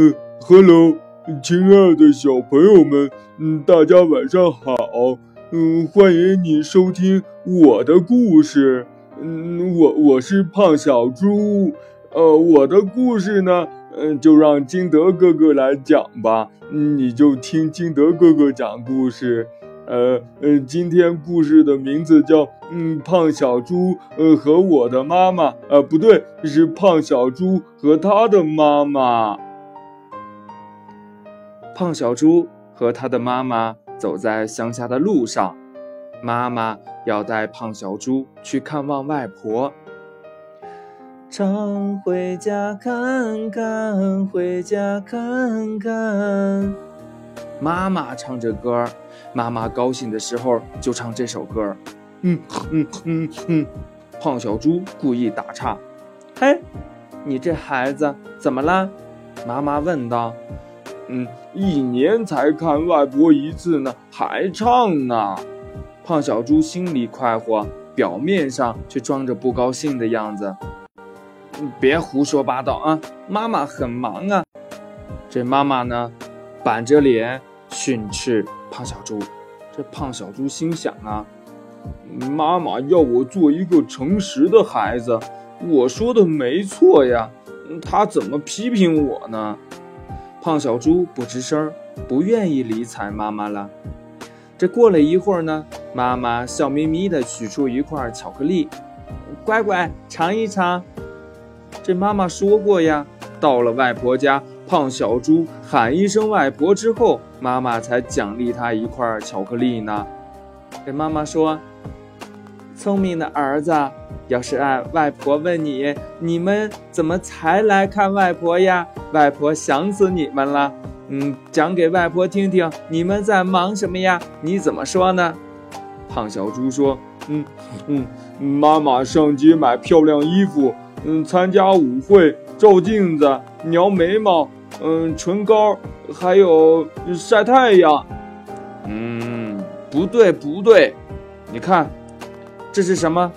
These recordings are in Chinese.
嗯，Hello，亲爱的小朋友们，嗯，大家晚上好，嗯，欢迎你收听我的故事，嗯，我我是胖小猪，呃，我的故事呢，嗯，就让金德哥哥来讲吧，嗯，你就听金德哥哥讲故事。呃呃，今天故事的名字叫《嗯胖小猪呃和我的妈妈》呃不对，是胖小猪和他的妈妈。胖小猪和他的妈妈走在乡下的路上，妈妈要带胖小猪去看望外婆。常回家看看，回家看看。妈妈唱着歌。妈妈高兴的时候就唱这首歌。嗯哼哼哼，胖小猪故意打岔。嘿，你这孩子怎么了？妈妈问道。嗯，一年才看外婆一次呢，还唱呢。胖小猪心里快活，表面上却装着不高兴的样子。别胡说八道啊！妈妈很忙啊。这妈妈呢，板着脸训斥。胖小猪，这胖小猪心想啊，妈妈要我做一个诚实的孩子，我说的没错呀，他怎么批评我呢？胖小猪不吱声，不愿意理睬妈妈了。这过了一会儿呢，妈妈笑眯眯地取出一块巧克力，乖乖尝一尝。这妈妈说过呀，到了外婆家。胖小猪喊一声“外婆”之后，妈妈才奖励他一块巧克力呢。这妈妈说：“聪明的儿子，要是爱外婆问你，你们怎么才来看外婆呀？外婆想死你们了。嗯，讲给外婆听听，你们在忙什么呀？你怎么说呢？”胖小猪说：“嗯嗯，妈妈上街买漂亮衣服，嗯，参加舞会，照镜子，描眉毛。”嗯，唇膏，还有晒太阳。嗯，不对不对，你看，这是什么？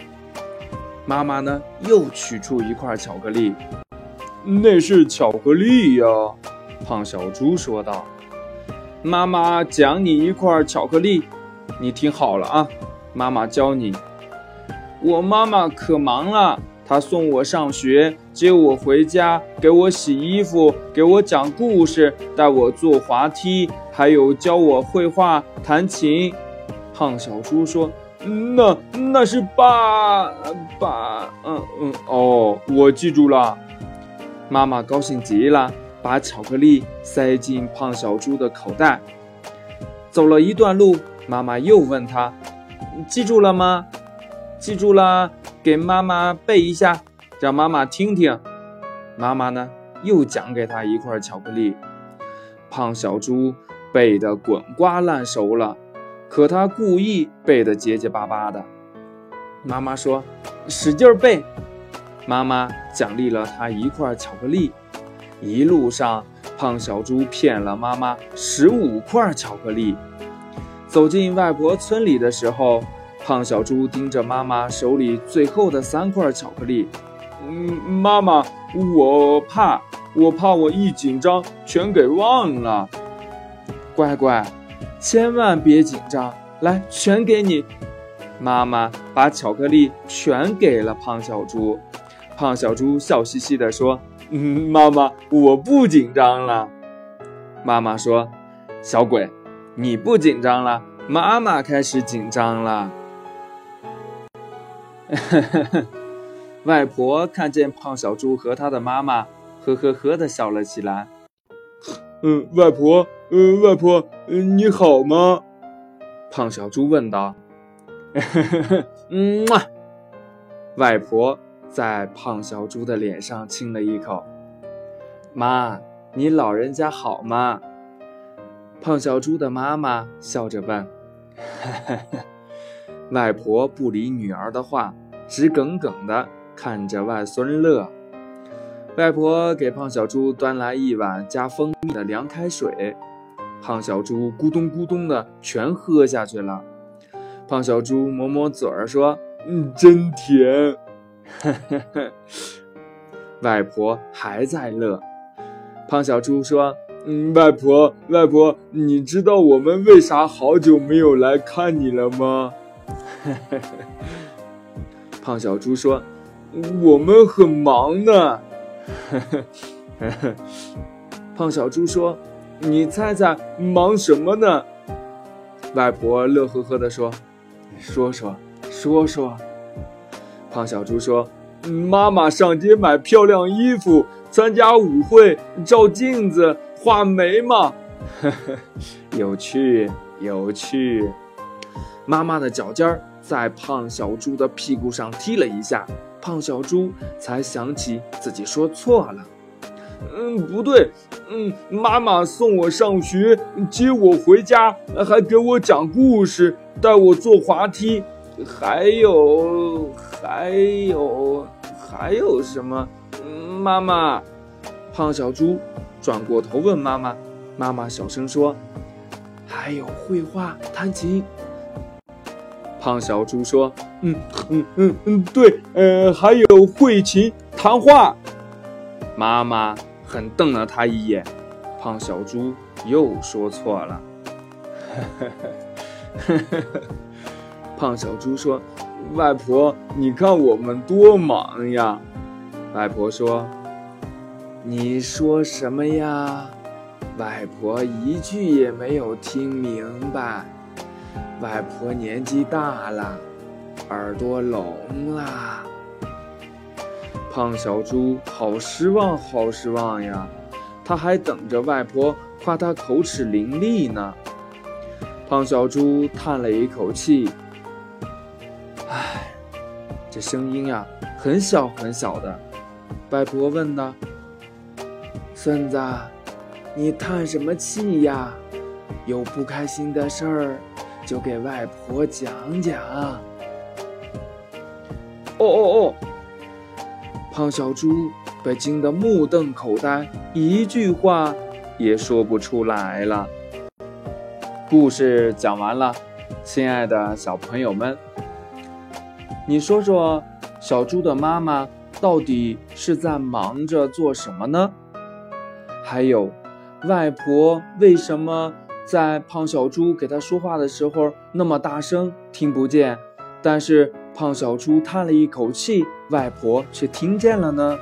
妈妈呢？又取出一块巧克力。那是巧克力呀，胖小猪说道。妈妈奖你一块巧克力，你听好了啊，妈妈教你。我妈妈可忙了。她送我上学，接我回家，给我洗衣服，给我讲故事，带我坐滑梯，还有教我绘画、弹琴。胖小猪说：“那那是爸爸，嗯嗯，哦，我记住了。”妈妈高兴极了，把巧克力塞进胖小猪的口袋。走了一段路，妈妈又问他：“记住了吗？”记住了，给妈妈背一下，让妈妈听听。妈妈呢，又讲给他一块巧克力。胖小猪背得滚瓜烂熟了，可他故意背得结结巴巴的。妈妈说：“使劲背。”妈妈奖励了他一块巧克力。一路上，胖小猪骗了妈妈十五块巧克力。走进外婆村里的时候。胖小猪盯着妈妈手里最后的三块巧克力，嗯，妈妈，我怕，我怕我一紧张全给忘了。乖乖，千万别紧张，来，全给你。妈妈把巧克力全给了胖小猪。胖小猪笑嘻嘻地说：“嗯，妈妈，我不紧张了。”妈妈说：“小鬼，你不紧张了，妈妈开始紧张了。”外婆看见胖小猪和他的妈妈，呵呵呵的笑了起来。嗯，外婆，嗯，外婆，嗯，你好吗？胖小猪问道。嗯嘛，外婆在胖小猪的脸上亲了一口。妈，你老人家好吗？胖小猪的妈妈笑着问。外婆不理女儿的话。直耿耿地看着外孙乐，外婆给胖小猪端来一碗加蜂蜜的凉开水，胖小猪咕咚咕咚的全喝下去了。胖小猪抹抹嘴儿说：“嗯，真甜。”外婆还在乐。胖小猪说：“嗯，外婆，外婆，你知道我们为啥好久没有来看你了吗？” 胖小猪说：“我们很忙呢。” 胖小猪说：“你猜猜忙什么呢？”外婆乐呵呵地说：“说说，说说。”胖小猪说：“妈妈上街买漂亮衣服，参加舞会，照镜子，画眉毛，有趣，有趣。”妈妈的脚尖儿在胖小猪的屁股上踢了一下，胖小猪才想起自己说错了。嗯，不对，嗯，妈妈送我上学，接我回家，还给我讲故事，带我坐滑梯，还有，还有，还有什么？妈妈，胖小猪转过头问妈妈，妈妈小声说：“还有绘画、弹琴。”胖小猪说：“嗯嗯嗯嗯，对，呃，还有会琴、谈话。”妈妈狠瞪了他一眼，胖小猪又说错了。胖小猪说：“外婆，你看我们多忙呀。”外婆说：“你说什么呀？”外婆一句也没有听明白。外婆年纪大了，耳朵聋了。胖小猪好失望，好失望呀！他还等着外婆夸他口齿伶俐呢。胖小猪叹了一口气：“唉，这声音呀，很小很小的。”外婆问道：“孙子，你叹什么气呀？有不开心的事儿？”就给外婆讲讲。哦哦哦！胖小猪被惊得目瞪口呆，一句话也说不出来了。故事讲完了，亲爱的小朋友们，你说说，小猪的妈妈到底是在忙着做什么呢？还有，外婆为什么？在胖小猪给他说话的时候，那么大声听不见，但是胖小猪叹了一口气，外婆却听见了呢。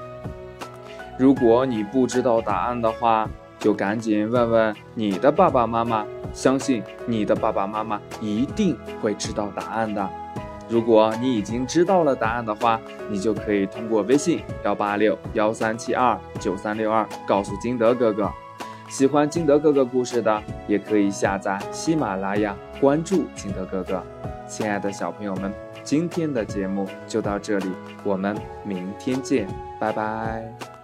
如果你不知道答案的话，就赶紧问问你的爸爸妈妈，相信你的爸爸妈妈一定会知道答案的。如果你已经知道了答案的话，你就可以通过微信幺八六幺三七二九三六二告诉金德哥哥。喜欢金德哥哥故事的，也可以下载喜马拉雅，关注金德哥哥。亲爱的小朋友们，今天的节目就到这里，我们明天见，拜拜。